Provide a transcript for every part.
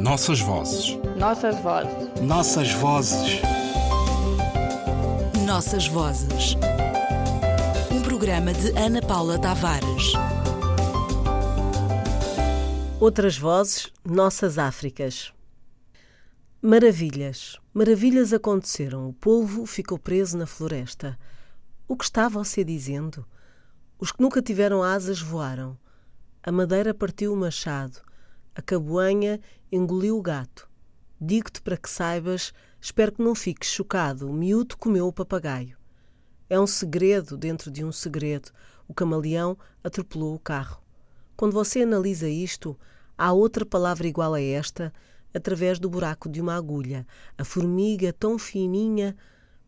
Nossas vozes. Nossas vozes. Nossas vozes. Nossas vozes. Um programa de Ana Paula Tavares. Outras vozes, nossas Áfricas. Maravilhas. Maravilhas aconteceram. O polvo ficou preso na floresta. O que está você dizendo? Os que nunca tiveram asas voaram. A madeira partiu o machado. A caboanha engoliu o gato. Digo-te para que saibas, espero que não fiques chocado. O miúdo comeu o papagaio. É um segredo dentro de um segredo. O camaleão atropelou o carro. Quando você analisa isto, há outra palavra igual a esta através do buraco de uma agulha. A formiga tão fininha.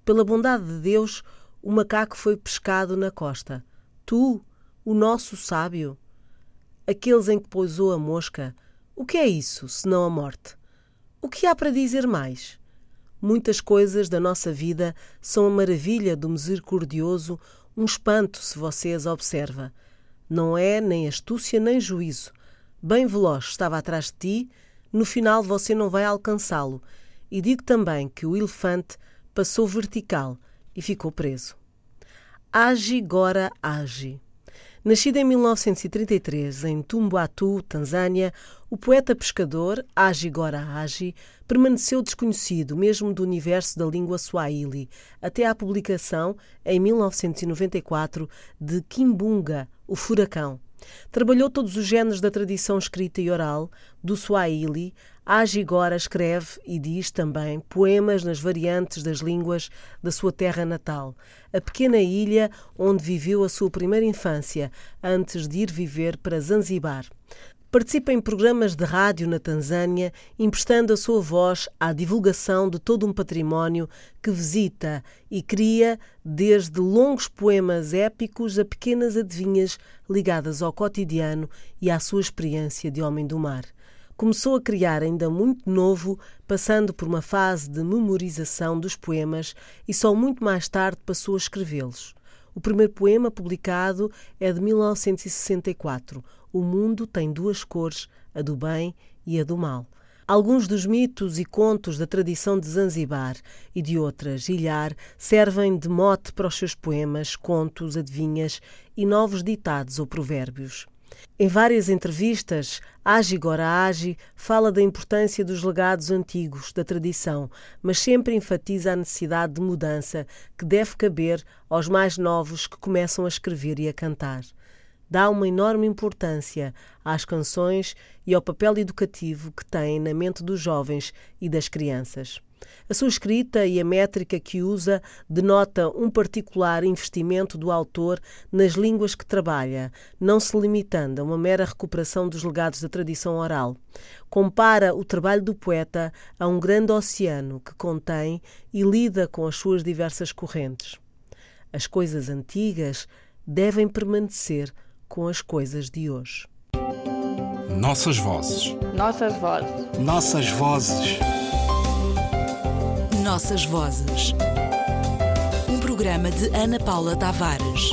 Pela bondade de Deus, o macaco foi pescado na costa. Tu, o nosso sábio. Aqueles em que pousou a mosca. O que é isso, senão a morte? O que há para dizer mais? Muitas coisas da nossa vida são a maravilha do misericordioso, um espanto se você as observa. Não é nem astúcia nem juízo. Bem veloz estava atrás de ti, no final você não vai alcançá-lo. E digo também que o elefante passou vertical e ficou preso. Age Gora Age. Nascido em 1933 em Tumbuatu, Tanzânia, o poeta pescador Agi Gora Agi permaneceu desconhecido mesmo do universo da língua swahili até à publicação, em 1994, de Kimbunga, o Furacão. Trabalhou todos os géneros da tradição escrita e oral, do Swahili. Agigora escreve e diz também poemas nas variantes das línguas da sua terra natal, a pequena ilha onde viveu a sua primeira infância, antes de ir viver para Zanzibar. Participa em programas de rádio na Tanzânia, emprestando a sua voz à divulgação de todo um património que visita e cria, desde longos poemas épicos a pequenas adivinhas ligadas ao cotidiano e à sua experiência de homem do mar. Começou a criar ainda muito novo, passando por uma fase de memorização dos poemas e só muito mais tarde passou a escrevê-los. O primeiro poema publicado é de 1964. O mundo tem duas cores, a do bem e a do mal. Alguns dos mitos e contos da tradição de Zanzibar e de outras ilhar servem de mote para os seus poemas, contos, adivinhas e novos ditados ou provérbios. Em várias entrevistas, Agi Agi fala da importância dos legados antigos, da tradição, mas sempre enfatiza a necessidade de mudança que deve caber aos mais novos que começam a escrever e a cantar. Dá uma enorme importância às canções e ao papel educativo que têm na mente dos jovens e das crianças. A sua escrita e a métrica que usa denota um particular investimento do autor nas línguas que trabalha, não se limitando a uma mera recuperação dos legados da tradição oral. Compara o trabalho do poeta a um grande oceano que contém e lida com as suas diversas correntes. As coisas antigas devem permanecer com as coisas de hoje. Nossas vozes. Nossas vozes. Nossas vozes. Nossas vozes. Um programa de Ana Paula Tavares.